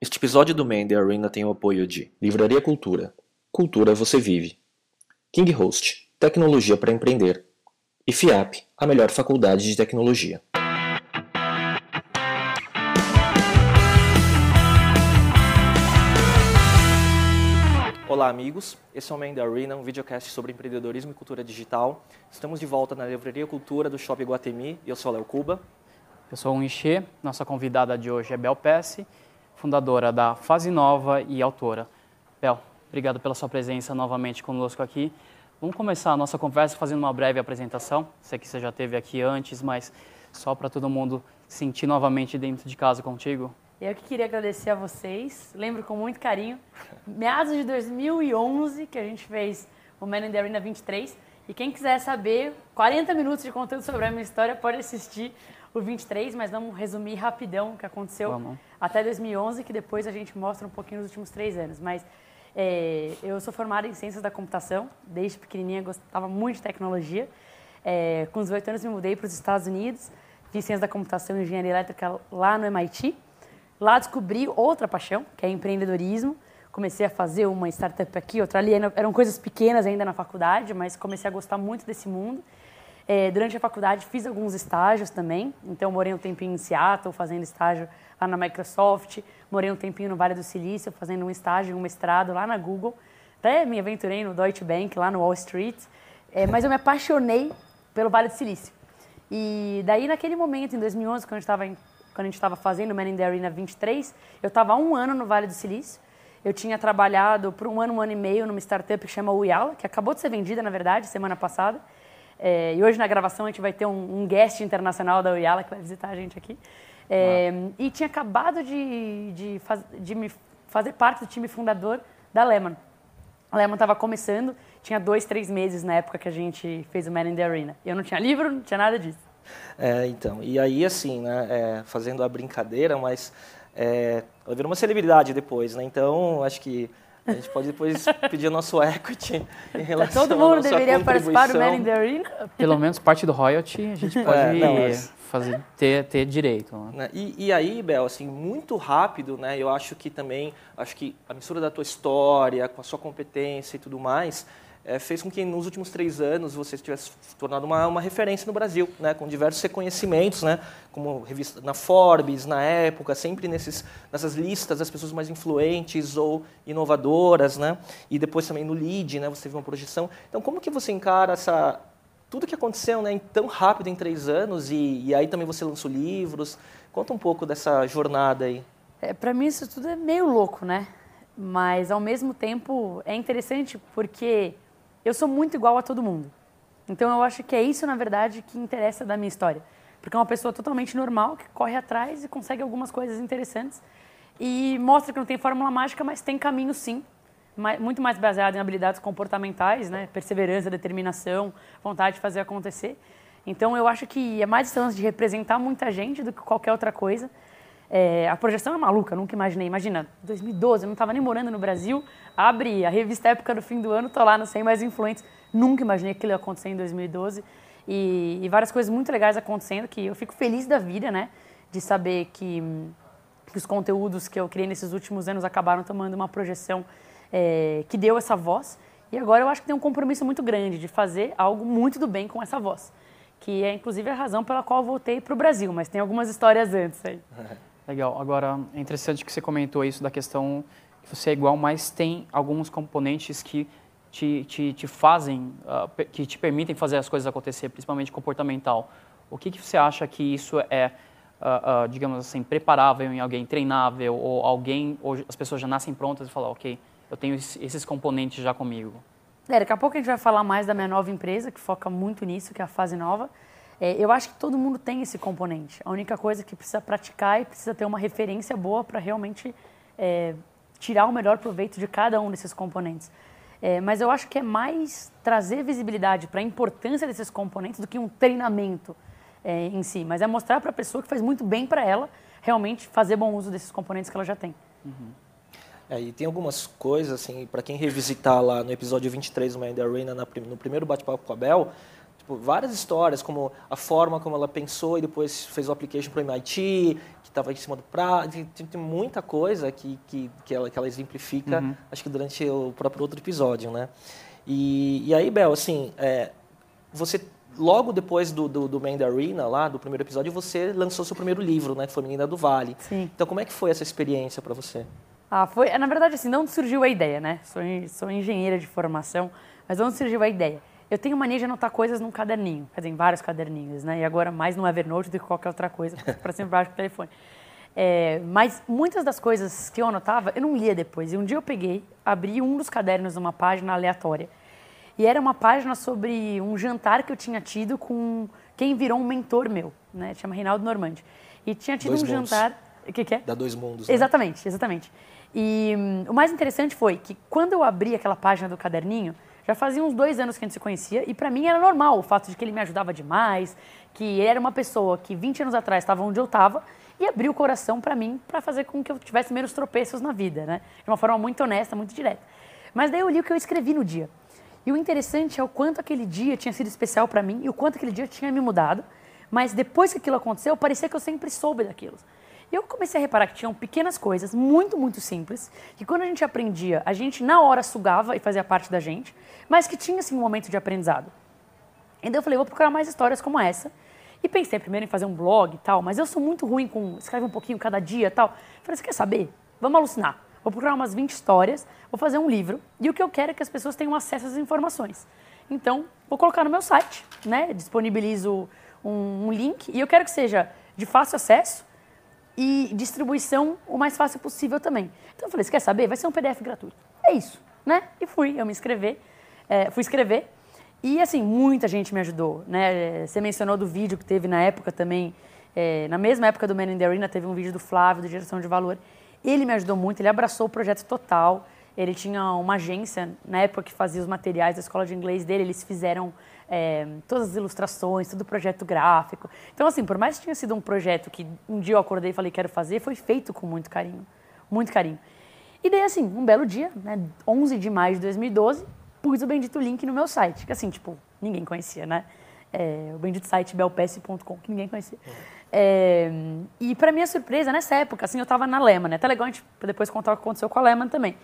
Este episódio do Man The Arena tem o apoio de Livraria Cultura. Cultura você vive. King Host, tecnologia para empreender. E FIAP, a melhor faculdade de tecnologia. Olá, amigos. Esse é o Man The Arena, um videocast sobre empreendedorismo e cultura digital. Estamos de volta na Livraria Cultura do Shopping Guatemi eu sou Léo Cuba. Eu sou o Enxê, nossa convidada de hoje é Bel Pesce fundadora da Fase Nova e autora. Bel, obrigado pela sua presença novamente conosco aqui. Vamos começar a nossa conversa fazendo uma breve apresentação. Sei que você já teve aqui antes, mas só para todo mundo sentir novamente dentro de casa contigo. Eu que queria agradecer a vocês. Lembro com muito carinho. Meados de 2011 que a gente fez o Man in the Arena 23. E quem quiser saber 40 minutos de conteúdo sobre a minha história, pode assistir o 23, mas vamos resumir rapidão o que aconteceu vamos. até 2011, que depois a gente mostra um pouquinho nos últimos três anos. Mas é, eu sou formada em Ciências da Computação, desde pequenininha gostava muito de tecnologia. É, com 18 anos me mudei para os Estados Unidos, fiz Ciências da Computação e Engenharia Elétrica lá no MIT. Lá descobri outra paixão, que é empreendedorismo. Comecei a fazer uma startup aqui, outra ali. Eram coisas pequenas ainda na faculdade, mas comecei a gostar muito desse mundo. É, durante a faculdade fiz alguns estágios também, então morei um tempinho em Seattle fazendo estágio lá na Microsoft, morei um tempinho no Vale do Silício fazendo um estágio, um mestrado lá na Google, até me aventurei no Deutsche Bank lá no Wall Street, é, mas eu me apaixonei pelo Vale do Silício. E daí naquele momento, em 2011, quando, a gente estava fazendo o Man in the Arena 23, eu estava um ano no Vale do Silício, eu tinha trabalhado por um ano, um ano e meio numa startup que chama Uyala, que acabou de ser vendida, na verdade, semana passada. É, e hoje na gravação a gente vai ter um, um guest internacional da Uyala que vai visitar a gente aqui. É, e tinha acabado de, de, faz, de me fazer parte do time fundador da Lehman. A Lehman estava começando, tinha dois, três meses na época que a gente fez o Man in the Arena. Eu não tinha livro, não tinha nada disso. É, então, e aí assim, né, é, fazendo a brincadeira, mas é, ela virou uma celebridade depois, né? Então, acho que a gente pode depois pedir o nosso equity em relação Todo mundo deveria participar do Man in the Arena. Pelo menos parte do royalty a gente pode é, não, mas... fazer, ter, ter direito. Né? né? E, e, aí, Bel, assim, muito rápido, né? Eu acho que também, acho que a mistura da tua história, com a sua competência e tudo mais, é, fez com que nos últimos três anos você tivesse se tornado uma, uma referência no Brasil, né, com diversos reconhecimentos, né, como revista na Forbes, na época, sempre nesses, nessas listas das pessoas mais influentes ou inovadoras, né, e depois também no LEAD, né, você teve uma projeção. Então, como que você encara essa tudo que aconteceu né, tão rápido em três anos e, e aí também você lançou livros? Conta um pouco dessa jornada aí. É, Para mim isso tudo é meio louco, né? Mas ao mesmo tempo é interessante porque eu sou muito igual a todo mundo. Então eu acho que é isso, na verdade, que interessa da minha história. Porque é uma pessoa totalmente normal, que corre atrás e consegue algumas coisas interessantes. E mostra que não tem fórmula mágica, mas tem caminho sim. Muito mais baseado em habilidades comportamentais, né? perseverança, determinação, vontade de fazer acontecer. Então eu acho que é mais chance de representar muita gente do que qualquer outra coisa. É, a projeção é maluca, nunca imaginei. Imagina, 2012, eu não estava nem morando no Brasil, abre a revista Época do Fim do Ano, tô lá no 100 Mais Influentes. Nunca imaginei que aquilo acontecer em 2012. E, e, várias coisas muito legais acontecendo que eu fico feliz da vida, né? De saber que, que os conteúdos que eu criei nesses últimos anos acabaram tomando uma projeção é, que deu essa voz. E agora eu acho que tem um compromisso muito grande de fazer algo muito do bem com essa voz. Que é inclusive a razão pela qual voltei para o Brasil, mas tem algumas histórias antes aí. Legal. Agora, é interessante que você comentou isso da questão que você é igual, mas tem alguns componentes que te, te, te fazem, uh, que te permitem fazer as coisas acontecer, principalmente comportamental. O que, que você acha que isso é, uh, uh, digamos assim, preparável em alguém, treinável, ou alguém, ou as pessoas já nascem prontas e falam, ok, eu tenho esses componentes já comigo? É, daqui a pouco a gente vai falar mais da minha nova empresa, que foca muito nisso, que é a Fase Nova. É, eu acho que todo mundo tem esse componente. A única coisa que precisa praticar e precisa ter uma referência boa para realmente é, tirar o melhor proveito de cada um desses componentes. É, mas eu acho que é mais trazer visibilidade para a importância desses componentes do que um treinamento é, em si. Mas é mostrar para a pessoa que faz muito bem para ela realmente fazer bom uso desses componentes que ela já tem. Uhum. É, e tem algumas coisas, assim, para quem revisitar lá no episódio 23 do Mind Arena, na, no primeiro bate-papo com a Bel, tipo, várias histórias, como a forma como ela pensou e depois fez o application para o MIT, que estava em cima do prato. Tem, tem, muita coisa que, que, que, ela, que ela exemplifica, uhum. acho que durante o próprio outro episódio, né? E, e aí, Bel, assim, é, você logo depois do, do, do Man da Arena, lá, do primeiro episódio, você lançou seu primeiro livro, né? Que foi Menina do Vale. Sim. Então, como é que foi essa experiência para você? Ah, foi, na verdade, assim, não surgiu a ideia, né? Sou, sou engenheira de formação, mas não surgiu a ideia? Eu tenho mania de anotar coisas num caderninho, quer dizer, em vários caderninhos, né? E agora mais no Evernote do que qualquer outra coisa, para sempre baixo do telefone. É, mas muitas das coisas que eu anotava, eu não lia depois. E um dia eu peguei, abri um dos cadernos numa página aleatória. E era uma página sobre um jantar que eu tinha tido com quem virou um mentor meu, né? Chama Reinaldo Normandi. E tinha tido Dois um mundos. jantar. O que, que é? Da Dois Mundos. Né? Exatamente, exatamente. E hum, o mais interessante foi que quando eu abri aquela página do caderninho, já fazia uns dois anos que a gente se conhecia e para mim era normal o fato de que ele me ajudava demais, que ele era uma pessoa que 20 anos atrás estava onde eu estava e abriu o coração para mim para fazer com que eu tivesse menos tropeços na vida, né? De uma forma muito honesta, muito direta. Mas daí eu li o que eu escrevi no dia. E o interessante é o quanto aquele dia tinha sido especial para mim e o quanto aquele dia tinha me mudado. Mas depois que aquilo aconteceu, parecia que eu sempre soube daquilo. E eu comecei a reparar que tinham pequenas coisas, muito, muito simples, que quando a gente aprendia, a gente na hora sugava e fazia parte da gente, mas que tinha assim um momento de aprendizado. Então eu falei, vou procurar mais histórias como essa. E pensei primeiro em fazer um blog e tal, mas eu sou muito ruim com escreve um pouquinho cada dia e tal. Falei, você quer saber? Vamos alucinar. Vou procurar umas 20 histórias, vou fazer um livro, e o que eu quero é que as pessoas tenham acesso às informações. Então, vou colocar no meu site, né? Disponibilizo um, um link, e eu quero que seja de fácil acesso, e distribuição o mais fácil possível também. Então eu falei, você quer saber? Vai ser um PDF gratuito. É isso, né? E fui, eu me inscrever, é, fui escrever. E assim, muita gente me ajudou, né? Você mencionou do vídeo que teve na época também, é, na mesma época do Man in the Arena, teve um vídeo do Flávio, do Geração de Valor. Ele me ajudou muito, ele abraçou o projeto total. Ele tinha uma agência, na época que fazia os materiais da escola de inglês dele, eles fizeram é, todas as ilustrações, todo o projeto gráfico. Então, assim, por mais que tinha sido um projeto que um dia eu acordei e falei quero fazer, foi feito com muito carinho, muito carinho. E daí, assim, um belo dia, né, 11 de maio de 2012, pus o bendito link no meu site, que assim, tipo, ninguém conhecia, né? É, o bendito site belps.com, que ninguém conhecia. É, e para minha surpresa, nessa época, assim, eu estava na Lehman, né? Até legal a gente depois contar o que aconteceu com a Lehman também.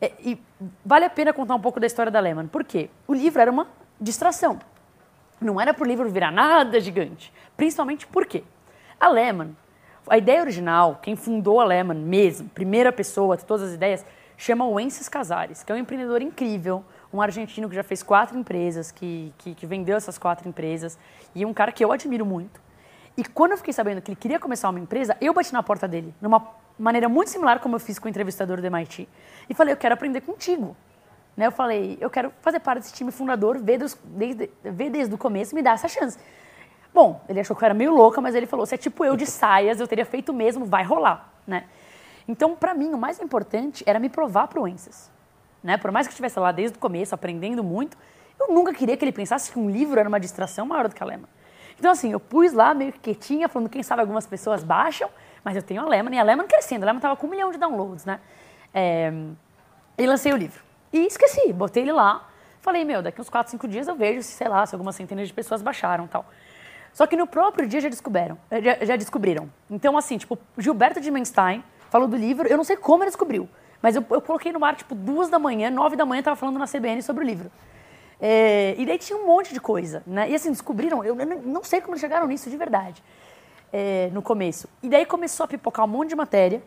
É, e vale a pena contar um pouco da história da Lehman, porque o livro era uma distração. Não era para o livro virar nada gigante. Principalmente porque a Lehman, a ideia original, quem fundou a Lehman mesmo, primeira pessoa todas as ideias, chama Wences Casares, que é um empreendedor incrível, um argentino que já fez quatro empresas, que, que, que vendeu essas quatro empresas, e um cara que eu admiro muito. E quando eu fiquei sabendo que ele queria começar uma empresa, eu bati na porta dele, numa maneira muito similar como eu fiz com o entrevistador do MIT, e falei, eu quero aprender contigo. Né? Eu falei, eu quero fazer parte desse time fundador, ver, dos, desde, ver desde o começo, me dar essa chance. Bom, ele achou que eu era meio louca, mas ele falou, se é tipo eu de saias, eu teria feito mesmo, vai rolar, né? Então, para mim, o mais importante era me provar para o Ences. Né? Por mais que eu estivesse lá desde o começo, aprendendo muito, eu nunca queria que ele pensasse que um livro era uma distração maior do que a Lema. Então, assim, eu pus lá meio que quietinha, falando, quem sabe algumas pessoas baixam, mas eu tenho a Lema, e a Lema crescendo. A Lema estava com um milhão de downloads, né? É... E lancei o livro. E esqueci, botei ele lá. Falei, meu, daqui uns 4, 5 dias eu vejo se, sei lá, se algumas centenas de pessoas baixaram tal. Só que no próprio dia já descobriram. Já, já descobriram. Então, assim, tipo, Gilberto de Menstein falou do livro, eu não sei como ele descobriu, mas eu, eu coloquei no ar, tipo, duas da manhã, nove da manhã, tava falando na CBN sobre o livro. É, e daí tinha um monte de coisa, né? E assim, descobriram, eu não sei como eles chegaram nisso de verdade, é, no começo. E daí começou a pipocar um monte de matéria,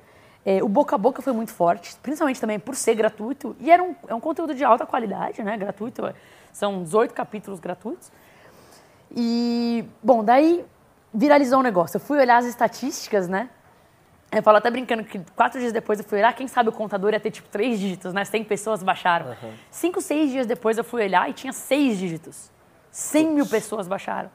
é, o boca a boca foi muito forte, principalmente também por ser gratuito, e era um, é um conteúdo de alta qualidade, né? Gratuito, são 18 capítulos gratuitos. E, bom, daí viralizou o um negócio. Eu fui olhar as estatísticas, né? Eu falo até brincando que quatro dias depois eu fui olhar, quem sabe o contador ia ter tipo três dígitos, né? 100 pessoas baixaram. Uhum. Cinco, seis dias depois eu fui olhar e tinha seis dígitos. 100 mil pessoas baixaram.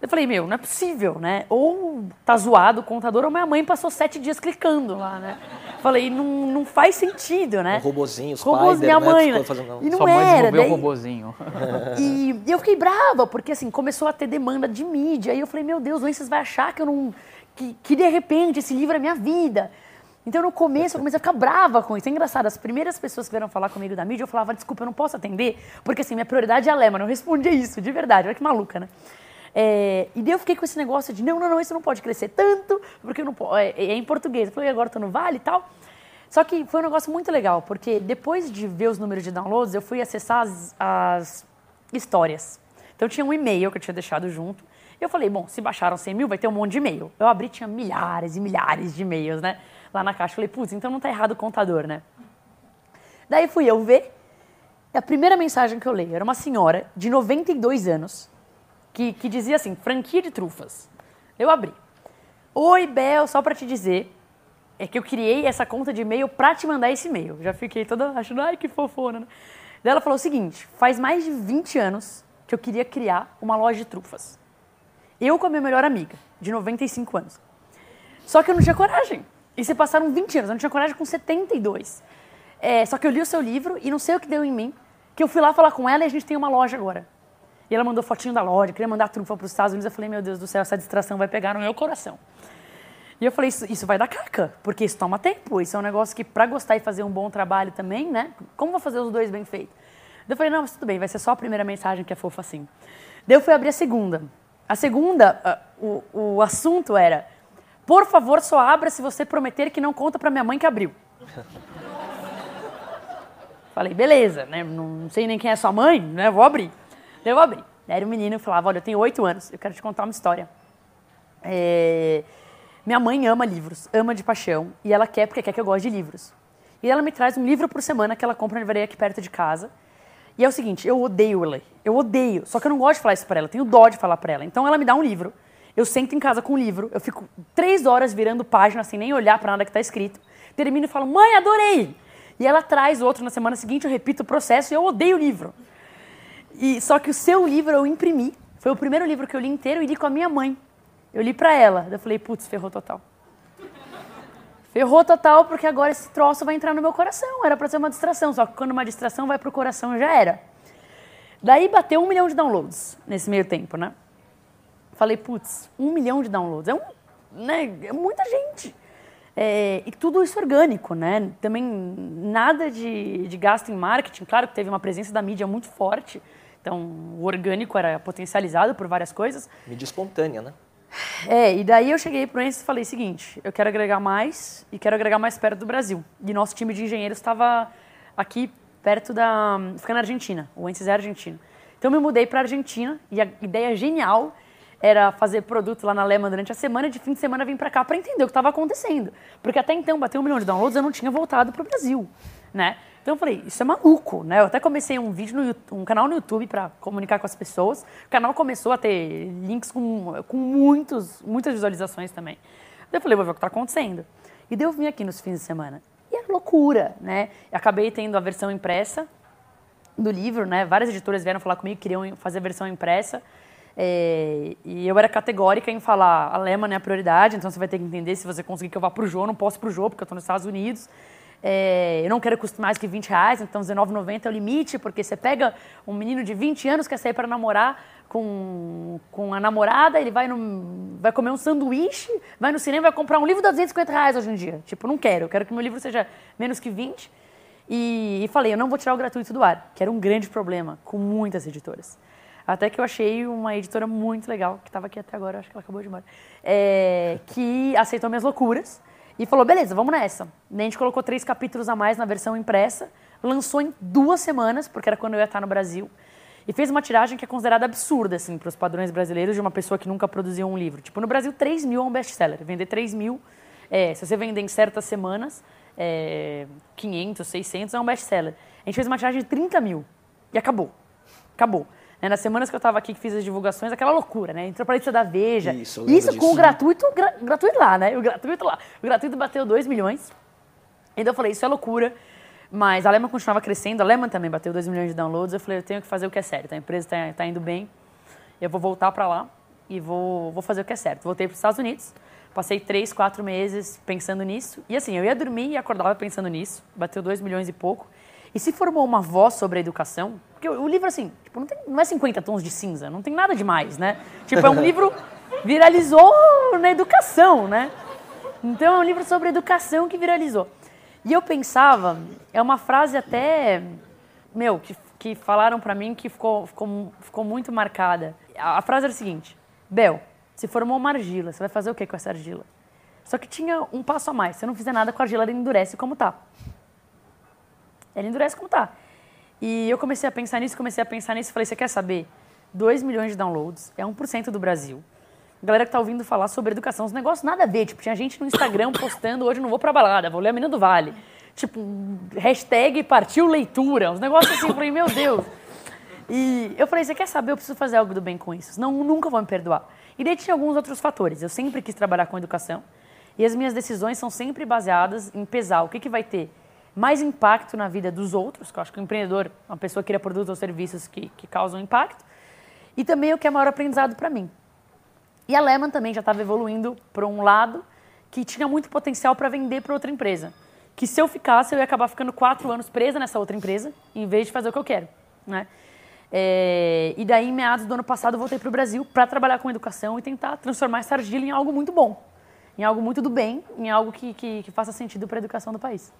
Eu falei, meu, não é possível, né? Ou tá zoado o contador, ou minha mãe passou sete dias clicando lá, né? Falei, não, não faz sentido, né? Um robozinho, os Robôs, Spider, minha né? mãe, né? Fazendo... E não Sua mãe era. desenvolveu daí... o robozinho. E eu fiquei brava, porque assim, começou a ter demanda de mídia. Aí eu falei, meu Deus, o Wences vai achar que eu não. Que, que de repente esse livro é minha vida. Então, no começo, eu comecei a ficar brava com isso. É engraçado, as primeiras pessoas que vieram falar comigo da mídia, eu falava, desculpa, eu não posso atender, porque assim, minha prioridade é a Lema. Eu respondia isso, de verdade. Olha que maluca, né? É, e daí eu fiquei com esse negócio de, não, não, não, isso não pode crescer tanto, porque não pode, é, é em português. Eu falei, agora tô no Vale e tal. Só que foi um negócio muito legal, porque depois de ver os números de downloads, eu fui acessar as, as histórias. Então tinha um e-mail que eu tinha deixado junto. Eu falei, bom, se baixaram 100 mil, vai ter um monte de e-mail. Eu abri, tinha milhares e milhares de e-mails, né? Lá na caixa. Falei, putz, então não tá errado o contador, né? Daí fui eu ver. E a primeira mensagem que eu leio era uma senhora de 92 anos que, que dizia assim: franquia de trufas. Eu abri. Oi, Bel, só para te dizer, é que eu criei essa conta de e-mail para te mandar esse e-mail. Já fiquei toda achando, ai, que fofona. Né? Daí ela falou o seguinte: faz mais de 20 anos que eu queria criar uma loja de trufas. Eu com a minha melhor amiga, de 95 anos. Só que eu não tinha coragem. E se passaram 20 anos, eu não tinha coragem com 72. É, só que eu li o seu livro e não sei o que deu em mim, que eu fui lá falar com ela e a gente tem uma loja agora. E ela mandou fotinho da loja, queria mandar trufa para os Estados Unidos. Eu falei, meu Deus do céu, essa distração vai pegar no meu coração. E eu falei, isso, isso vai dar caca, porque isso toma tempo. Isso é um negócio que, para gostar e fazer um bom trabalho também, né? Como vou fazer os dois bem feitos? Eu falei, não, mas tudo bem, vai ser só a primeira mensagem que é fofa assim. Daí eu fui abrir a segunda. A segunda, o, o assunto era: por favor, só abra se você prometer que não conta para minha mãe que abriu. Falei, beleza, né? Não sei nem quem é sua mãe, né? Vou abrir. Daí eu abri. Daí era um menino e falava: olha, eu tenho oito anos, eu quero te contar uma história. É... Minha mãe ama livros, ama de paixão, e ela quer porque quer que eu goste de livros. E ela me traz um livro por semana que ela compra na livraria aqui perto de casa. E é o seguinte, eu odeio ler. Eu odeio. Só que eu não gosto de falar isso pra ela, tenho dó de falar pra ela. Então ela me dá um livro. Eu sento em casa com o um livro, eu fico três horas virando página sem nem olhar para nada que está escrito. Termino e falo, mãe, adorei! E ela traz outro na semana seguinte, eu repito o processo e eu odeio o livro. E Só que o seu livro eu imprimi. Foi o primeiro livro que eu li inteiro e li com a minha mãe. Eu li para ela. Eu falei, putz, ferrou total. Ferrou total porque agora esse troço vai entrar no meu coração. Era para ser uma distração, só que quando uma distração vai pro coração já era. Daí bateu um milhão de downloads nesse meio tempo, né? Falei, putz, um milhão de downloads. É, um, né, é muita gente. É, e tudo isso orgânico, né? Também nada de, de gasto em marketing. Claro que teve uma presença da mídia muito forte. Então, o orgânico era potencializado por várias coisas. Mídia espontânea, né? É, e daí eu cheguei para o Enzo e falei o seguinte, eu quero agregar mais e quero agregar mais perto do Brasil. E nosso time de engenheiros estava aqui perto da... fica na Argentina, o Enzo é argentino. Então eu me mudei para a Argentina e a ideia genial era fazer produto lá na Lema durante a semana e de fim de semana vir para cá para entender o que estava acontecendo. Porque até então, bater um milhão de downloads, eu não tinha voltado para o Brasil, né? Então eu falei, isso é maluco, né? Eu até comecei um vídeo no YouTube, um canal no YouTube para comunicar com as pessoas. O canal começou a ter links com, com muitos, muitas visualizações também. Daí eu falei, vou ver o que está acontecendo. E daí eu vim aqui nos fins de semana. E era loucura, né? Eu acabei tendo a versão impressa do livro, né? Várias editoras vieram falar comigo, queriam fazer a versão impressa. É, e eu era categórica em falar, a Lema é a prioridade, então você vai ter que entender se você conseguir que eu vá para o Jô, não posso para o Jô, porque eu estou nos Estados Unidos. É, eu não quero custar mais que 20 reais, então R$19,90 é o limite, porque você pega um menino de 20 anos que quer sair para namorar com, com a namorada, ele vai, no, vai comer um sanduíche, vai no cinema vai comprar um livro de 250 reais hoje em dia. Tipo, não quero, eu quero que meu livro seja menos que 20. E, e falei, eu não vou tirar o gratuito do ar, que era um grande problema com muitas editoras. Até que eu achei uma editora muito legal, que estava aqui até agora, acho que ela acabou de embora, é, que aceitou minhas loucuras e falou: beleza, vamos nessa. a gente colocou três capítulos a mais na versão impressa, lançou em duas semanas, porque era quando eu ia estar no Brasil, e fez uma tiragem que é considerada absurda, assim, para os padrões brasileiros de uma pessoa que nunca produziu um livro. Tipo, no Brasil, 3 mil é um best-seller. Vender 3 mil, é, se você vender em certas semanas, é, 500, 600 é um best-seller. A gente fez uma tiragem de 30 mil e acabou. Acabou. Né, nas semanas que eu estava aqui, que fiz as divulgações, aquela loucura, né? Entrou para a lista da Veja. Isso, Isso com o gratuito, gra, gratuito lá, né? O gratuito lá. O gratuito bateu 2 milhões. Então eu falei, isso é loucura. Mas a Lehman continuava crescendo, a Lehman também bateu 2 milhões de downloads. Eu falei, eu tenho que fazer o que é certo. A empresa está tá indo bem, eu vou voltar para lá e vou, vou fazer o que é certo. Voltei para os Estados Unidos, passei 3, 4 meses pensando nisso. E assim, eu ia dormir e acordava pensando nisso. Bateu 2 milhões e pouco. E se formou uma voz sobre a educação, porque o livro, assim, tipo, não, tem, não é 50 tons de cinza, não tem nada demais, né? Tipo, é um livro viralizou na educação, né? Então é um livro sobre educação que viralizou. E eu pensava, é uma frase até, meu, que, que falaram para mim que ficou, ficou, ficou muito marcada. A, a frase era a seguinte: Bel, se formou uma argila, você vai fazer o que com essa argila? Só que tinha um passo a mais. Se eu não fizer nada com a argila, ela endurece como tá. Ela endurece como tá. E eu comecei a pensar nisso, comecei a pensar nisso falei, você quer saber? 2 milhões de downloads, é 1% do Brasil. Galera que tá ouvindo falar sobre educação, os negócios nada a ver. Tipo, tinha gente no Instagram postando, hoje não vou pra balada, vou ler a Menina do Vale. Tipo, hashtag partiu leitura, uns negócios assim, eu falei, meu Deus. E eu falei, você quer saber? Eu preciso fazer algo do bem com isso, senão nunca vou me perdoar. E daí tinha alguns outros fatores. Eu sempre quis trabalhar com educação e as minhas decisões são sempre baseadas em pesar o que, que vai ter mais impacto na vida dos outros, que eu acho que o empreendedor uma pessoa que cria produtos ou serviços que, que causam impacto, e também o que é maior aprendizado para mim. E a Lehman também já estava evoluindo para um lado que tinha muito potencial para vender para outra empresa. Que se eu ficasse, eu ia acabar ficando quatro anos presa nessa outra empresa, em vez de fazer o que eu quero. Né? É, e daí, em meados do ano passado, eu voltei para o Brasil para trabalhar com educação e tentar transformar essa argila em algo muito bom, em algo muito do bem, em algo que, que, que faça sentido para a educação do país.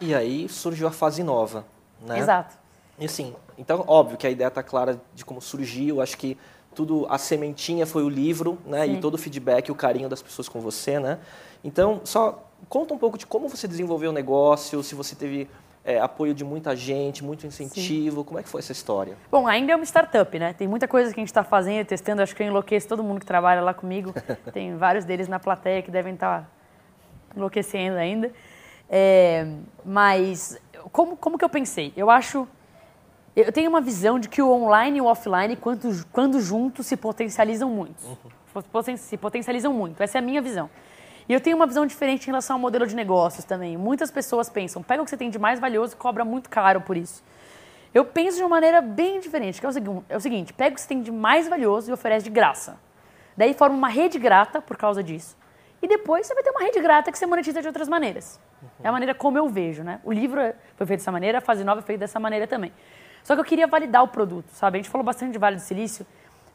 E aí surgiu a fase nova, né? Exato. E assim, então, óbvio que a ideia está clara de como surgiu, acho que tudo, a sementinha foi o livro, né? Sim. E todo o feedback, o carinho das pessoas com você, né? Então, só conta um pouco de como você desenvolveu o negócio, se você teve é, apoio de muita gente, muito incentivo, Sim. como é que foi essa história? Bom, ainda é uma startup, né? Tem muita coisa que a gente está fazendo, testando, acho que eu enlouqueço todo mundo que trabalha lá comigo. Tem vários deles na plateia que devem estar tá enlouquecendo ainda. É, mas como, como que eu pensei? Eu acho. Eu tenho uma visão de que o online e o offline, quando, quando juntos, se potencializam muito. Uhum. Se potencializam muito. Essa é a minha visão. E eu tenho uma visão diferente em relação ao modelo de negócios também. Muitas pessoas pensam, pega o que você tem de mais valioso e cobra muito caro por isso. Eu penso de uma maneira bem diferente, que é o, seguinte, é o seguinte, pega o que você tem de mais valioso e oferece de graça. Daí forma uma rede grata por causa disso. E depois você vai ter uma rede grata que você monetiza de outras maneiras. Uhum. É a maneira como eu vejo, né? O livro foi feito dessa maneira, a fase nova foi feita dessa maneira também. Só que eu queria validar o produto, sabe? A gente falou bastante de Vale do Silício.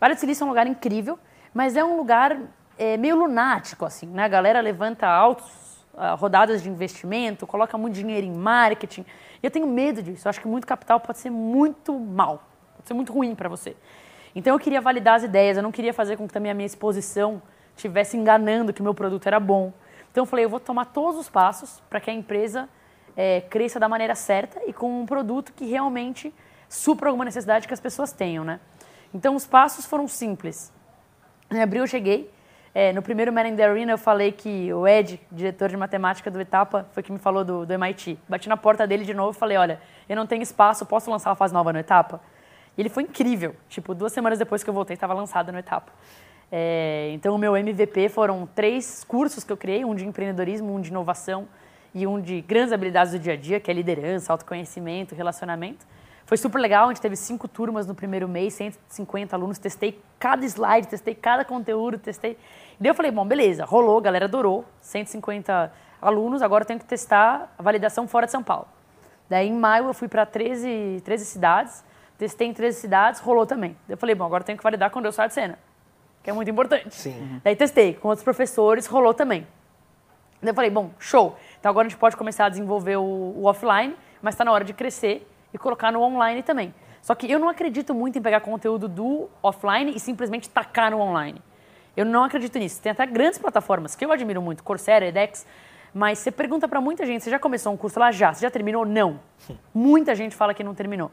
Vale do Silício é um lugar incrível, mas é um lugar é, meio lunático, assim, né? A galera levanta altos uh, rodadas de investimento, coloca muito dinheiro em marketing. E eu tenho medo disso. Eu acho que muito capital pode ser muito mal, pode ser muito ruim para você. Então eu queria validar as ideias, eu não queria fazer com que também a minha exposição estivesse enganando que meu produto era bom. Então eu falei, eu vou tomar todos os passos para que a empresa é, cresça da maneira certa e com um produto que realmente supra alguma necessidade que as pessoas tenham, né? Então os passos foram simples. Em abril eu cheguei, é, no primeiro Man in the Arena eu falei que o Ed, diretor de matemática do Etapa, foi que me falou do, do MIT. Bati na porta dele de novo e falei, olha, eu não tenho espaço, posso lançar uma fase nova no Etapa? E ele foi incrível. Tipo, duas semanas depois que eu voltei, estava lançado no Etapa. É, então, o meu MVP foram três cursos que eu criei, um de empreendedorismo, um de inovação e um de grandes habilidades do dia a dia, que é liderança, autoconhecimento, relacionamento. Foi super legal, a gente teve cinco turmas no primeiro mês, 150 alunos, testei cada slide, testei cada conteúdo, testei. E daí eu falei, bom, beleza, rolou, a galera adorou, 150 alunos, agora eu tenho que testar a validação fora de São Paulo. Daí em maio eu fui para 13, 13 cidades, testei em 13 cidades, rolou também. Daí eu falei, bom, agora eu tenho que validar quando eu saio de cena que é muito importante. Sim. Uhum. Daí testei com outros professores, rolou também. Daí eu falei, bom, show. Então agora a gente pode começar a desenvolver o, o offline, mas está na hora de crescer e colocar no online também. Só que eu não acredito muito em pegar conteúdo do offline e simplesmente tacar no online. Eu não acredito nisso. Tem até grandes plataformas que eu admiro muito, Coursera, edX, mas você pergunta para muita gente, você já começou um curso lá? Já. Você já terminou? Não. Muita gente fala que não terminou.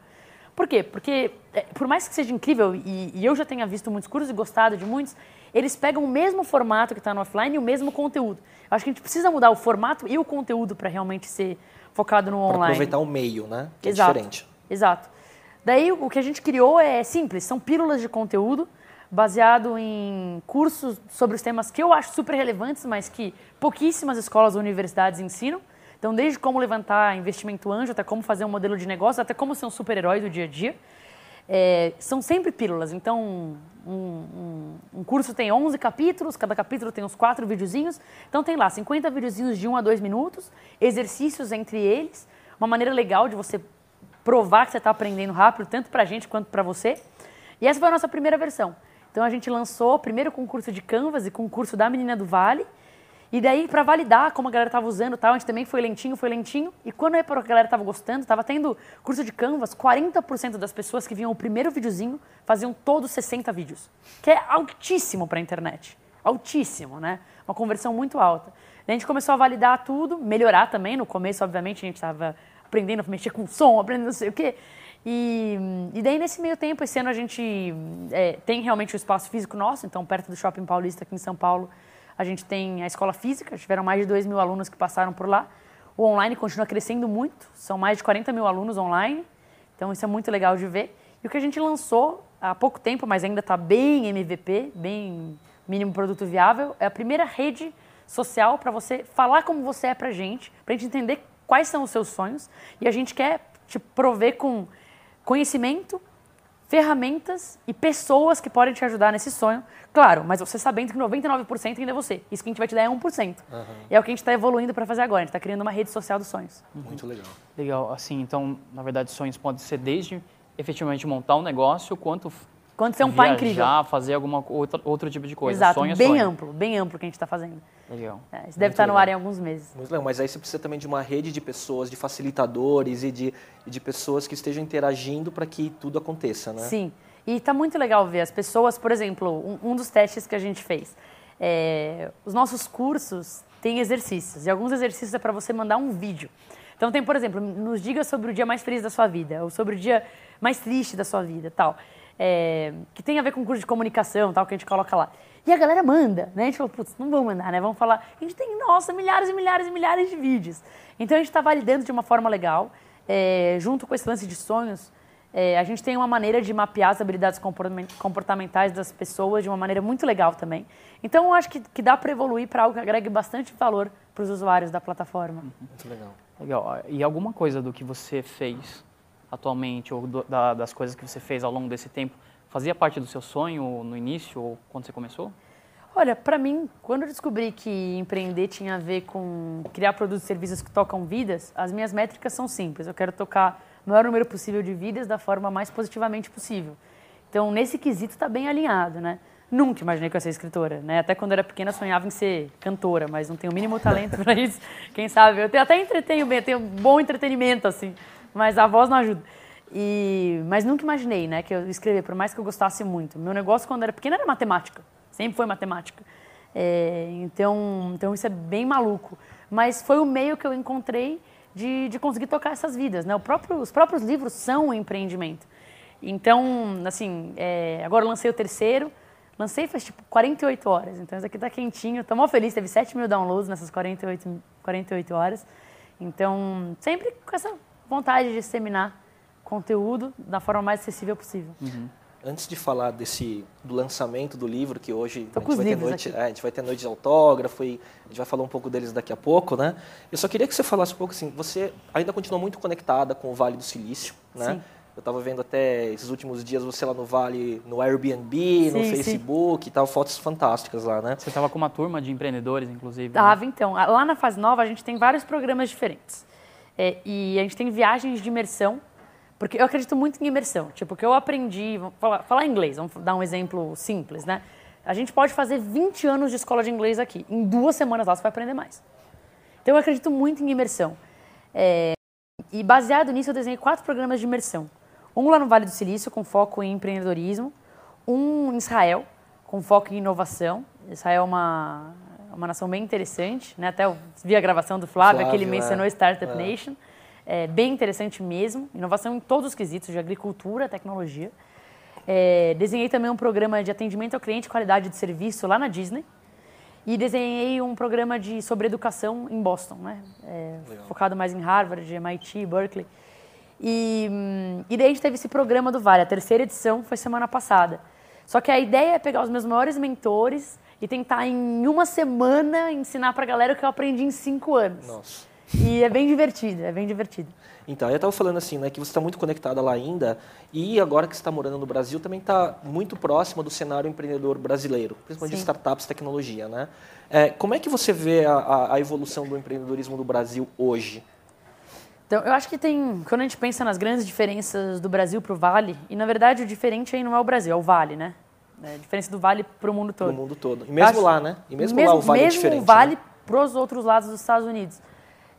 Por quê? Porque, é, por mais que seja incrível, e, e, eu já tenha visto muitos cursos e gostado de muitos, eles pegam o mesmo formato que está no offline e o mesmo conteúdo. Eu acho que a gente precisa mudar o formato e o conteúdo para realmente ser focado no online. Para aproveitar o meio, né? Que é Exato. é diferente. Exato. Daí, o que a gente criou é simples, são pílulas de conteúdo baseado em cursos sobre os temas que eu acho super relevantes, mas que pouquíssimas escolas ou universidades ensinam. Então, desde como levantar investimento anjo, até como fazer um modelo de negócio, até como ser um super-herói do dia a dia. É, são sempre pílulas. Então, um, um, um, curso tem 11 capítulos, cada capítulo tem uns 4 videozinhos. Então, tem lá 50 videozinhos de 1 a 2 minutos, exercícios entre eles, uma maneira legal de você provar que você está aprendendo rápido, tanto para a gente quanto para você. E essa foi a nossa primeira versão. Então, a gente lançou primeiro o curso de Canvas e com o curso da Menina do Vale. E daí, para validar como a galera tava usando tal, a gente também foi lentinho, foi lentinho. E quando a galera tava gostando, tava tendo curso de Canvas, 40% das pessoas que viam o primeiro videozinho faziam todos 60 vídeos. Que é altíssimo para a internet. Altíssimo, né? Uma conversão muito alta. A gente começou a validar tudo, melhorar também. No começo, obviamente, a gente estava aprendendo a mexer com som, aprendendo não sei o quê. E, e daí, nesse meio tempo, esse ano a gente é, tem realmente o espaço físico nosso, então, perto do Shopping Paulista, aqui em São Paulo, a gente tem a escola física, tiveram mais de 2 mil alunos que passaram por lá. O online continua crescendo muito, são mais de 40 mil alunos online, então isso é muito legal de ver. E o que a gente lançou há pouco tempo, mas ainda está bem MVP, bem mínimo produto viável, é a primeira rede social para você falar como você é para gente, para a gente entender quais são os seus sonhos e a gente quer te prover com conhecimento, ferramentas e pessoas que podem te ajudar nesse sonho. Claro, mas você sabendo que 99% ainda é você. Isso que a gente vai te dar é 1%. Uhum. E é o que a gente está evoluindo para fazer agora. A gente está criando uma rede social dos sonhos. Muito legal. Legal. Assim, então, na verdade, sonhos podem ser desde efetivamente montar um negócio, quanto quando você é um pai incrível. fazer alguma outra, outro tipo de coisa. Exato, sonho, bem sonho. amplo, bem amplo que a gente está fazendo. Legal. É, isso deve estar tá no ar em alguns meses. Muito legal, mas aí você precisa também de uma rede de pessoas, de facilitadores e de, de pessoas que estejam interagindo para que tudo aconteça, né? Sim, e está muito legal ver as pessoas, por exemplo, um, um dos testes que a gente fez. É, os nossos cursos têm exercícios, e alguns exercícios é para você mandar um vídeo. Então tem, por exemplo, nos diga sobre o dia mais feliz da sua vida, ou sobre o dia mais triste da sua vida, tal é, que tem a ver com curso de comunicação, tal, que a gente coloca lá. E a galera manda, né? A gente falou, putz, não vamos mandar, né? Vamos falar. A gente tem, nossa, milhares e milhares e milhares de vídeos. Então a gente está validando de uma forma legal, é, junto com esse lance de sonhos. É, a gente tem uma maneira de mapear as habilidades comportamentais das pessoas de uma maneira muito legal também. Então, eu acho que, que dá para evoluir para algo que agregue bastante valor para os usuários da plataforma. Muito legal. Legal. E alguma coisa do que você fez atualmente ou do, da, das coisas que você fez ao longo desse tempo fazia parte do seu sonho no início ou quando você começou? Olha, para mim, quando eu descobri que empreender tinha a ver com criar produtos e serviços que tocam vidas, as minhas métricas são simples. Eu quero tocar o maior número possível de vidas da forma mais positivamente possível. Então, nesse quesito, está bem alinhado, né? Nunca imaginei que eu ia ser escritora, né? Até quando eu era pequena, sonhava em ser cantora, mas não tenho o mínimo talento para isso. Quem sabe? Eu até entretenho bem, tenho bom entretenimento, assim mas a voz não ajuda. E, mas nunca imaginei, né, que eu escrever, por mais que eu gostasse muito. Meu negócio quando era pequena era matemática, sempre foi matemática. É, então, então isso é bem maluco. Mas foi o meio que eu encontrei de, de conseguir tocar essas vidas, né? Próprio, os próprios livros são um empreendimento. Então, assim, é, agora lancei o terceiro, lancei faz tipo 48 horas, então isso aqui tá quentinho, tô mó feliz, teve 7 mil downloads nessas 48, 48 horas. Então, sempre com essa vontade de disseminar conteúdo da forma mais acessível possível. Uhum. Antes de falar desse do lançamento do livro, que hoje a gente, vai ter noite, é, a gente vai ter noite de autógrafo e a gente vai falar um pouco deles daqui a pouco, né? Eu só queria que você falasse um pouco assim, você ainda continua muito conectada com o Vale do Silício, né? Sim. Eu estava vendo até esses últimos dias você lá no Vale, no Airbnb, sim, no Facebook sim. e tal, fotos fantásticas lá, né? Você estava com uma turma de empreendedores, inclusive. Estava, né? então. Lá na Fase Nova a gente tem vários programas diferentes. É, e a gente tem viagens de imersão, porque eu acredito muito em imersão. Tipo, que eu aprendi, vou falar, falar inglês, vamos dar um exemplo simples, né? A gente pode fazer 20 anos de escola de inglês aqui. Em duas semanas lá você vai aprender mais. Então eu acredito muito em imersão. É, e baseado nisso, eu desenhei quatro programas de imersão. Um lá no Vale do Silício, com foco em empreendedorismo. Um em Israel, com foco em inovação. Israel é uma, uma nação bem interessante, né? Até eu vi a gravação do Flávio, Flávio que ele mencionou Startup é. Nation. É bem interessante mesmo. Inovação em todos os quesitos, de agricultura, tecnologia. É, desenhei também um programa de atendimento ao cliente e qualidade de serviço lá na Disney. E desenhei um programa de sobre educação em Boston, né? É, focado mais em Harvard, MIT, Berkeley. E, e daí a gente teve esse programa do Vale. A terceira edição foi semana passada. Só que a ideia é pegar os meus maiores mentores e tentar em uma semana ensinar para a galera o que eu aprendi em cinco anos. Nossa. E é bem divertido, é bem divertido. Então, eu estava falando assim, né, que você está muito conectada lá ainda e agora que você está morando no Brasil também está muito próxima do cenário empreendedor brasileiro, principalmente de startups, tecnologia, né? É, como é que você vê a, a, evolução do empreendedorismo no Brasil hoje? Então, eu acho que tem, quando a gente pensa nas grandes diferenças do Brasil para o Vale, e na verdade o diferente aí não é o Brasil, é o Vale, né? É, a diferença do Vale para o mundo todo. Para o mundo todo. E mesmo acho, lá, né? E mesmo, mesmo lá o Vale é mesmo é diferente. Vale né? para os outros lados dos Estados Unidos.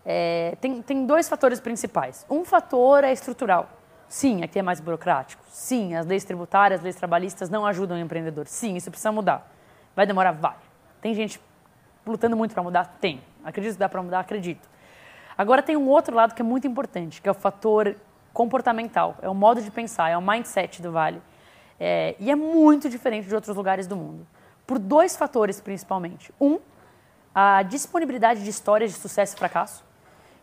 É, tem, tem dois fatores principais. Um fator é estrutural. Sim, aqui é mais burocrático. Sim, as leis tributárias, as leis trabalhistas não ajudam o empreendedor. Sim, isso precisa mudar. Vai demorar? Vai. Tem gente lutando muito para mudar? Tem. Acredito que dá para mudar? Acredito. Agora tem um outro lado que é muito importante, que é o fator comportamental. É o modo de pensar, é o mindset do Vale. É, e é muito diferente de outros lugares do mundo. Por dois fatores, principalmente. Um, a disponibilidade de histórias de sucesso e fracasso.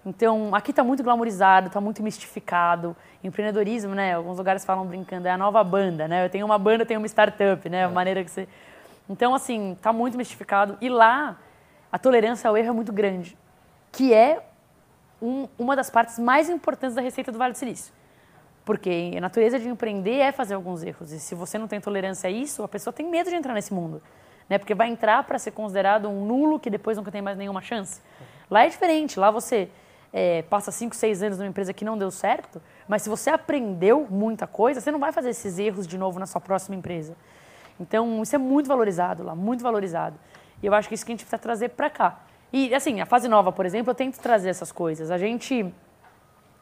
Então, aqui está muito glamorizado, está muito mistificado. Empreendedorismo, né? Alguns lugares falam brincando, é a nova banda, né? Eu tenho uma banda, eu tenho uma startup, né? A maneira que você... Então, assim, está muito mistificado. E lá, a tolerância ao erro é muito grande, que é um, uma das partes mais importantes da receita do Vale do Silício. Porque a natureza de empreender é fazer alguns erros. E se você não tem tolerância a isso, a pessoa tem medo de entrar nesse mundo. Né? Porque vai entrar para ser considerado um nulo que depois nunca tem mais nenhuma chance. Lá é diferente. Lá você é, passa 5, 6 anos numa empresa que não deu certo, mas se você aprendeu muita coisa, você não vai fazer esses erros de novo na sua próxima empresa. Então, isso é muito valorizado lá, muito valorizado. E eu acho que isso que a gente precisa trazer para cá. E, assim, a fase nova, por exemplo, eu tento trazer essas coisas. A gente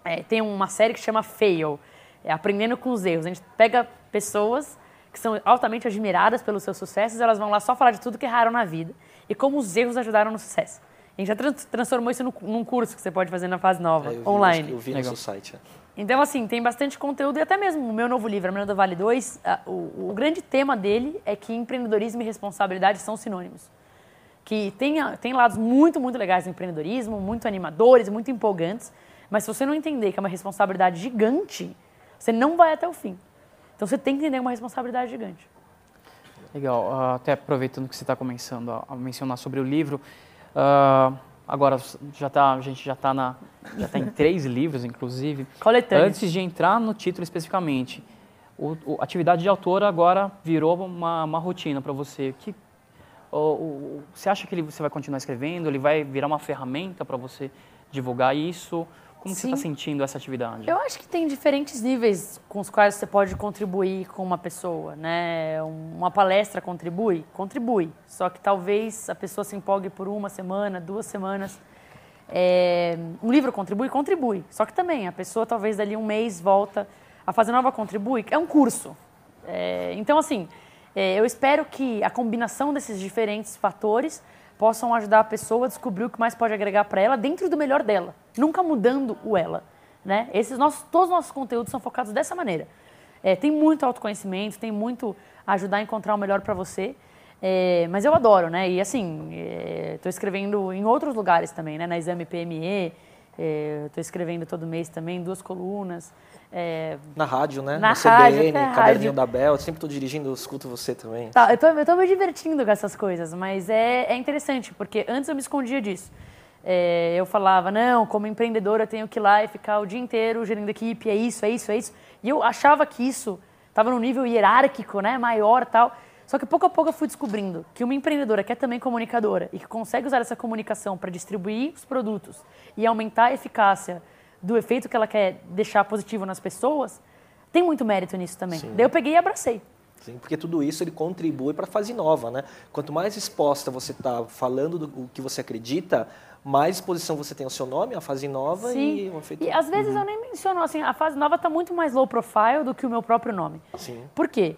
é, tem uma série que chama Fail, é Aprendendo com os Erros. A gente pega pessoas que são altamente admiradas pelos seus sucessos, elas vão lá só falar de tudo que erraram na vida e como os erros ajudaram no sucesso. A gente já trans transformou isso no, num curso que você pode fazer na fase nova, É, eu vi, online. Eu vi no seu site. é. Então, assim, tem bastante conteúdo e até mesmo o meu novo livro, A Menina do Vale 2, a- o, o grande tema dele é que empreendedorismo e responsabilidade são sinônimos. Que tem, tem lados muito, muito legais do empreendedorismo, muito animadores, muito empolgantes, mas se você não entender que é uma responsabilidade gigante, você não vai até o fim. Então, você tem que entender uma responsabilidade gigante. Legal. Ah, até aproveitando que você está começando a, mencionar sobre o livro, ah, agora já tá, a gente já está na, já tá em três livros, inclusive. Coletânea. Antes de entrar no título especificamente, o, o- a atividade de autora agora virou uma, uma rotina para você. Que, o, o- você acha que ele, você vai continuar escrevendo? Ele vai virar uma ferramenta para você divulgar isso? Como que você está Sim. sentindo essa atividade? Eu acho que tem diferentes níveis com os quais você pode contribuir com uma pessoa, né? Uma palestra contribui? Contribui. Só que talvez a pessoa se empolgue por uma semana, duas semanas. É, um livro contribui? Contribui. Só que também a pessoa talvez dali um mês volta a fazer nova contribui. É um curso. É, então, assim, é, eu espero que a combinação desses diferentes fatores possam ajudar a pessoa a descobrir o que mais pode agregar para ela dentro do melhor dela, nunca mudando o ela. Né? Esses nossos, todos os nossos conteúdos são focados dessa maneira. É, tem muito autoconhecimento, tem muito ajudar a encontrar o melhor para você. É, mas eu adoro, né? E assim, estou escrevendo em outros lugares também, né? Na Exame PME, estou escrevendo todo mês também, duas colunas. É, Na rádio, né? Na rádio, CBN, até a Caderninho rádio. da Bel. Eu sempre tô dirigindo, eu escuto você também. Tá, eu tô me divertindo com essas coisas, mas é, é interessante, porque antes eu me escondia disso. É, eu falava, não, como empreendedora eu tenho que ir lá e ficar o dia inteiro gerindo equipe, é isso, é isso, é isso. E eu achava que isso estava num nível hierárquico, né, maior tal. Só que pouco a pouco eu fui descobrindo que uma empreendedora que é também comunicadora e que consegue usar essa comunicação para distribuir os produtos e aumentar a eficácia do efeito que ela quer deixar positivo nas pessoas, tem muito mérito nisso também. Sim. Daí eu peguei e abracei. Sim, porque tudo isso ele contribui para a fase nova, né? Quanto mais exposta você está falando do que você acredita, mais exposição você tem ao seu nome, a fase nova e o efeito. E às vezes eu nem menciono, assim, a fase nova está muito mais low profile do que o meu próprio nome. Sim. Por quê?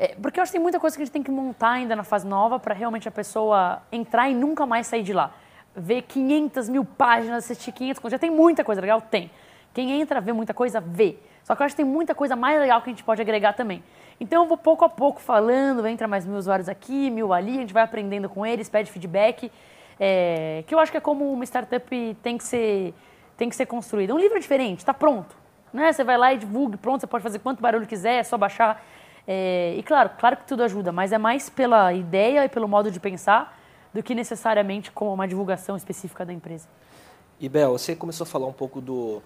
É, porque eu acho que tem muita coisa que a gente tem que montar ainda na fase nova para realmente a pessoa entrar e nunca mais sair de lá. Ver 500 mil páginas, assistir 500 coisas. Já tem muita coisa legal? Tem. Quem entra, vê muita coisa, vê. Só que eu acho que tem muita coisa mais legal que a gente pode agregar também. Então eu vou pouco a pouco falando, entra mais mil usuários aqui, mil ali, a gente vai aprendendo com eles, pede feedback. É, que eu acho que é como uma startup tem que ser, tem que ser construída. Um livro é diferente, está pronto. Né? Você vai lá e divulga, pronto, você pode fazer quanto barulho quiser, é só baixar. É, e claro, claro que tudo ajuda, mas é mais pela ideia e pelo modo de pensar do que necessariamente como uma divulgação específica da empresa. E Bel, você começou a falar um pouco do,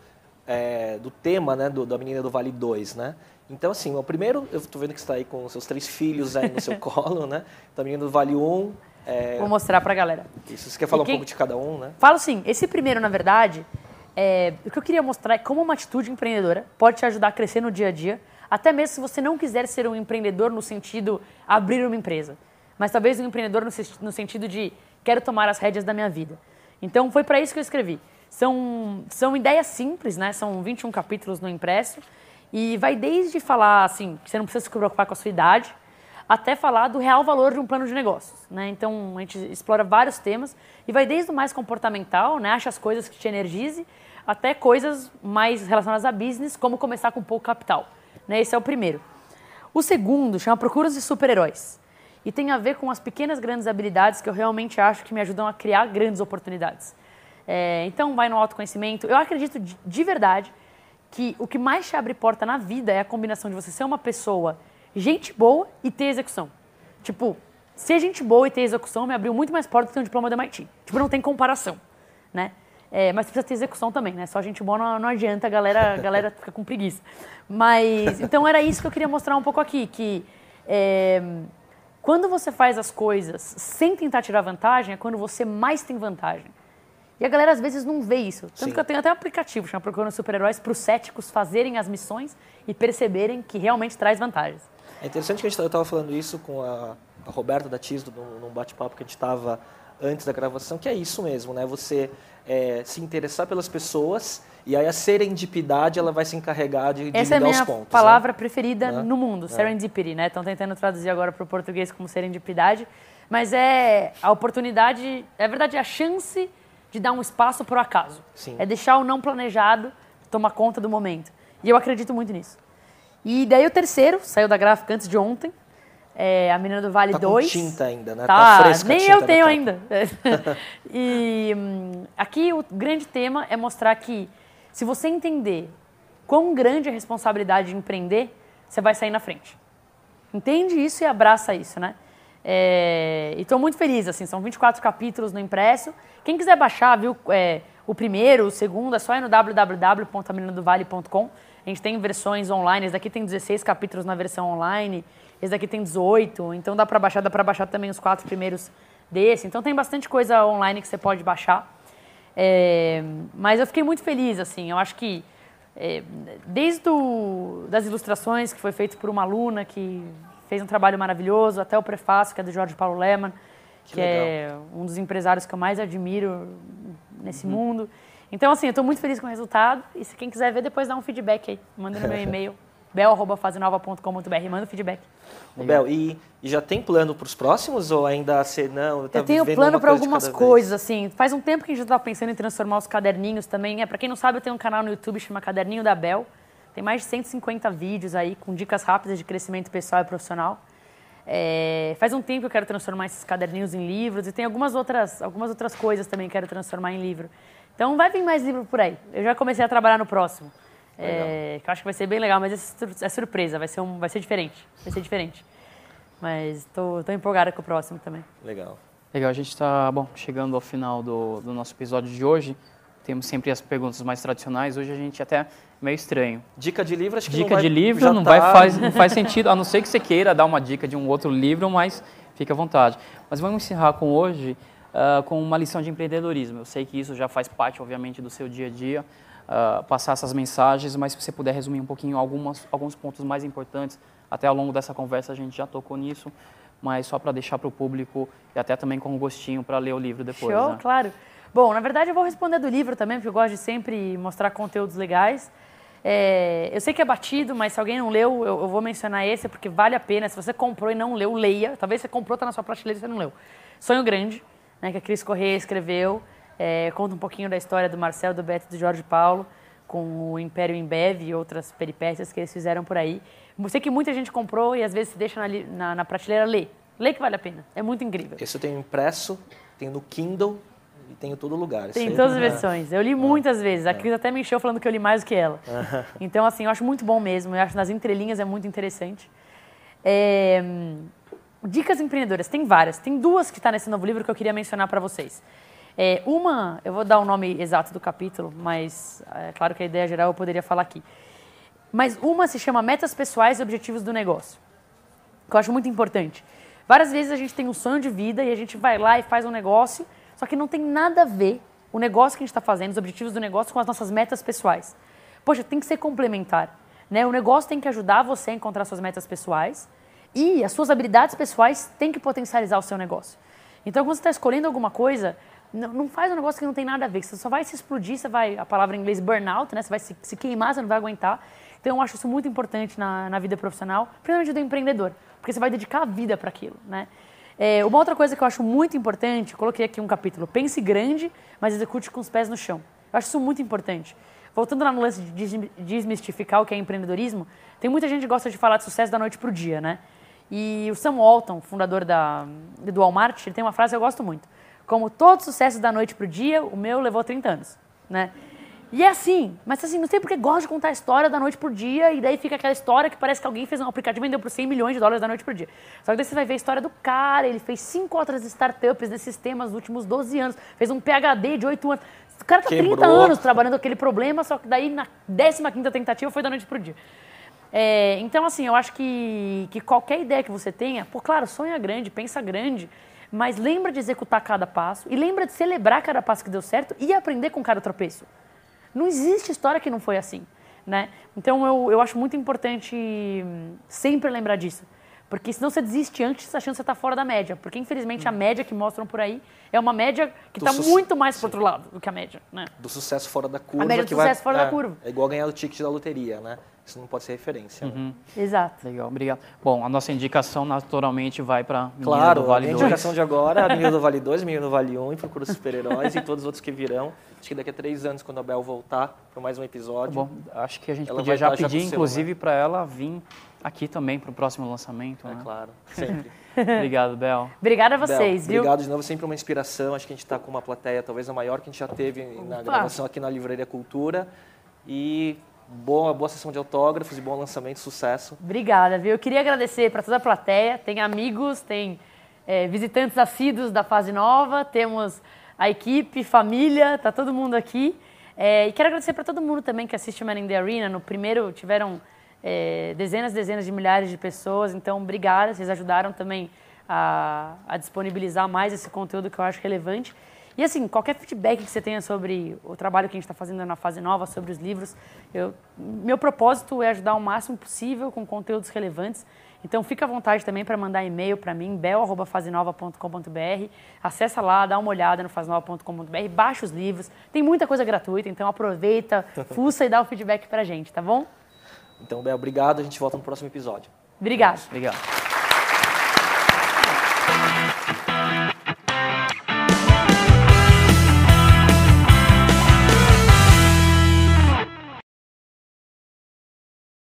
é, do tema, né, do, da Menina do Vale 2, né? Então, assim, o primeiro, eu estou vendo que você está aí com os seus três filhos aí no seu colo, né? A Menina do Vale 1, é, Vou mostrar pra galera. isso, você quer falar quem- um pouco de cada um, né? Falo sim, esse primeiro, na verdade, é, o que eu queria mostrar é como uma atitude empreendedora pode te ajudar a crescer no dia a dia, até mesmo se você não quiser ser um empreendedor no sentido abrir uma empresa, mas talvez um empreendedor no sentido de quero tomar as rédeas da minha vida. Então foi para isso que eu escrevi. São, são ideias simples, né? São 21 capítulos no impresso. E vai desde falar assim, que você não precisa se preocupar com a sua idade, até falar do real valor de um plano de negócios. Né? Então, a gente explora vários temas e vai desde o mais comportamental, né? acha as coisas que te energize, até coisas mais relacionadas a business, como começar com pouco capital. Né? Esse é o primeiro. O segundo chama Procuras de Super-Heróis e tem a ver com as pequenas grandes habilidades que eu realmente acho que me ajudam a criar grandes oportunidades. É, então, vai no autoconhecimento. Eu acredito de, de verdade que o que mais te abre porta na vida é a combinação de você ser uma pessoa gente boa e ter execução. Tipo, ser gente boa e ter execução me abriu muito mais porta do que ter um diploma da MIT. Tipo, não tem comparação, né? É, mas precisa ter execução também, né? Só gente boa não, não adianta, a galera, a galera fica com preguiça. Mas, então era isso que eu queria mostrar um pouco aqui, que é, quando você faz as coisas sem tentar tirar vantagem, é quando você mais tem vantagem. E a galera às vezes não vê isso. Tanto Sim. que eu tenho até um aplicativo chamado Procurando Super-Heróis para os céticos fazerem as missões e perceberem que realmente traz vantagens. É interessante que a gente estava falando isso com a, a Roberta da Tisdo num bate-papo que a gente estava antes da gravação, que é isso mesmo, né? Você é, se interessar pelas pessoas e aí a serendipidade ela vai se encarregar de, de Essa é a minha pontos, palavra né? preferida né? no mundo, é. serendipity, né? Estão tentando traduzir agora para o português como serendipidade, mas é a oportunidade, é verdade, a chance de dar um espaço para o acaso. Sim. É deixar o não planejado tomar conta do momento. E eu acredito muito nisso. E daí o terceiro, saiu da gráfica antes de ontem, é a Menina do Vale tá 2. Com tinta ainda, né? Tá, tá fresca Nem eu tenho ainda. e hum, aqui o grande tema é mostrar que se você entender quão grande é a responsabilidade de empreender, você vai sair na frente. Entende isso e abraça isso, né? É, e estou muito feliz, assim, são 24 capítulos no impresso. Quem quiser baixar, viu, é, o primeiro, o segundo, é só ir no www.ameninadovale.com. A gente tem versões online, esse daqui tem 16 capítulos na versão online, esse daqui tem 18, então dá para baixar, dá para baixar também os quatro primeiros desse. Então tem bastante coisa online que você pode baixar. É, mas eu fiquei muito feliz, assim, eu acho que é, desde o, das ilustrações que foi feito por uma aluna que fez um trabalho maravilhoso, até o prefácio, que é do Jorge Paulo Leman, que, que é um dos empresários que eu mais admiro nesse uhum. mundo. Então, assim, eu estou muito feliz com o resultado. E se quem quiser ver, depois dá um feedback aí. Manda no meu e-mail, bel.fazenova.com.br. Manda o feedback. Bel, e, e, já tem plano para os próximos ou ainda ser não? Tá eu tenho plano para algumas coisas, assim. Faz um tempo que a gente estava pensando em transformar os caderninhos também. É, para quem não sabe, eu tenho um canal no YouTube chamado Caderninho da Bel. Tem mais de 150 vídeos aí com dicas rápidas de crescimento pessoal e profissional. É, faz um tempo que eu quero transformar esses caderninhos em livros e tem algumas outras, algumas outras coisas também que quero transformar em livro. Então vai vir mais livro por aí. Eu já comecei a trabalhar no próximo. É, que eu acho que vai ser bem legal, mas é surpresa, vai ser, um, vai ser diferente. Vai ser diferente. Mas estou empolgada com o próximo também. Legal. Legal, a gente está chegando ao final do, do nosso episódio de hoje. Temos sempre as perguntas mais tradicionais. Hoje a gente até meio estranho. Dica de livro, acho que dica não de livro não tá... vai faz, não faz sentido, a não ser que você queira dar uma dica de um outro livro, mas fique à vontade. Mas vamos encerrar com hoje uh, com uma lição de empreendedorismo. Eu sei que isso já faz parte, obviamente, do seu dia a dia, uh, passar essas mensagens, mas se você puder resumir um pouquinho algumas, alguns pontos mais importantes, até ao longo dessa conversa a gente já tocou nisso, mas só para deixar para o público e até também com um gostinho para ler o livro depois. Show, né? claro. Bom, na verdade eu vou responder do livro também, porque eu gosto de sempre mostrar conteúdos legais. É, eu sei que é batido, mas se alguém não leu, eu, eu, vou mencionar esse, porque vale a pena. Se você comprou e não leu, leia. Talvez você comprou, está na sua prateleira e você não leu. Sonho Grande, né, que a Cris Corrêa escreveu. É, conta um pouquinho da história do Marcel, do Beto e do Jorge Paulo, com o Império Embev e outras peripécias que eles fizeram por aí. Eu sei que muita gente comprou e às vezes se deixa na, na, na prateleira, lê. Lê que vale a pena. É muito incrível. Eu tenho impresso, tenho no Kindle e tem em todo lugar. Tem em todas as versões. Eu li muitas vezes. A Cris até me encheu falando que eu li mais do que ela. Então, assim, eu acho muito bom mesmo. Eu acho nas entrelinhas é muito interessante. É... Dicas empreendedoras, tem várias. Tem duas que está nesse novo livro que eu queria mencionar para vocês. É, uma, eu vou dar o nome exato do capítulo, mas é claro que a ideia geral eu poderia falar aqui. Mas uma se chama Metas Pessoais e Objetivos do Negócio, que eu acho muito importante. Várias vezes a gente tem um sonho de vida e a gente vai lá e faz um negócio só que não tem nada a ver o negócio que a gente está fazendo, os objetivos do negócio com as nossas metas pessoais. Poxa, tem que ser complementar. Né? O negócio tem que ajudar você a encontrar suas metas pessoais e as suas habilidades pessoais têm que potencializar o seu negócio. Então, quando você está escolhendo alguma coisa, não, faz um negócio que não tem nada a ver. Você só vai se explodir, você vai, a palavra em inglês burnout, né? Você vai se, se queimar, você não vai aguentar. Então, eu acho isso muito importante na, na vida profissional, principalmente do empreendedor, porque você vai dedicar a vida para aquilo, né? É, uma outra coisa que eu acho muito importante, coloquei aqui um capítulo, pense grande, mas execute com os pés no chão. Eu acho isso muito importante. Voltando lá no lance de desmistificar o que é empreendedorismo, tem muita gente que gosta de falar de sucesso da noite para o dia, né? E o Sam Walton, fundador da, do Walmart, ele tem uma frase que eu gosto muito. Como todo sucesso da noite para o dia, o meu levou 30 anos, né? E é assim, mas assim, não sei porque gosta de contar a história da noite por dia e daí fica aquela história que parece que alguém fez um aplicativo e vendeu por 100 milhões de dólares da noite por dia. Só que daí você vai ver a história do cara, ele fez cinco outras startups nesses temas nos últimos 12 anos, fez um PhD de 8 anos. O cara tá Quebrou. 30 anos trabalhando aquele problema, só que daí na 15ª tentativa foi da noite por dia. É, então, assim, eu acho que, que qualquer ideia que você tenha, pô, claro, sonha grande, pensa grande, mas lembra de executar cada passo e lembra de celebrar cada passo que deu certo e aprender com cada tropeço. Não existe história que não foi assim, né? Então eu, eu acho muito importante hum, sempre lembrar disso. Porque senão você desiste antes achando que você está fora da média. Porque infelizmente a média que mostram por aí é uma média que está muito mais para outro lado do que a média. Né? Do sucesso fora da curva. A média do sucesso vai, fora é, da curva. É igual ganhar o ticket da loteria, né? Isso não pode ser referência. Né? Uhum. Né? Exato. Legal, obrigado. Bom, a nossa indicação naturalmente vai para Claro, do Vale a 2. indicação de agora, Menino do Vale 2, Menino do Vale 1, e Procura Super-Heróis e todos os outros que virão. Acho que daqui a três anos, quando a Bel voltar para mais um episódio. Tá bom, acho que a gente podia já pedir, já inclusive, para ela vir aqui também para o próximo lançamento. É né? claro, sempre. Obrigado, Bel. Obrigada a vocês, Bel, viu? Obrigado de novo, sempre uma inspiração. Acho que a gente está com uma plateia talvez a maior que a gente já teve na Opa. gravação aqui na Livraria Cultura. E boa, boa sessão de autógrafos e bom lançamento, sucesso. Obrigada, viu? Eu queria agradecer para toda a plateia. Tem amigos, tem é, visitantes assíduos da fase nova, temos a equipe, família, tá todo mundo aqui. É, e quero agradecer para todo mundo também que assiste o Man in the Arena. No primeiro tiveram é, dezenas, dezenas de milhares de pessoas. Então, obrigada, vocês ajudaram também a, a disponibilizar mais esse conteúdo que eu acho relevante. E assim, qualquer feedback que você tenha sobre o trabalho que a gente está fazendo na fase nova, sobre os livros, eu, meu propósito é ajudar o máximo possível com conteúdos relevantes. Então fica à vontade também para mandar e-mail para mim, bel.fazenova.com.br. Acessa lá, dá uma olhada no fazenova.com.br, baixa os livros. Tem muita coisa gratuita, então aproveita, fuça e dá o feedback para a gente, tá bom? Então, Bel, obrigado. A gente volta no próximo episódio. Obrigado. Obrigado.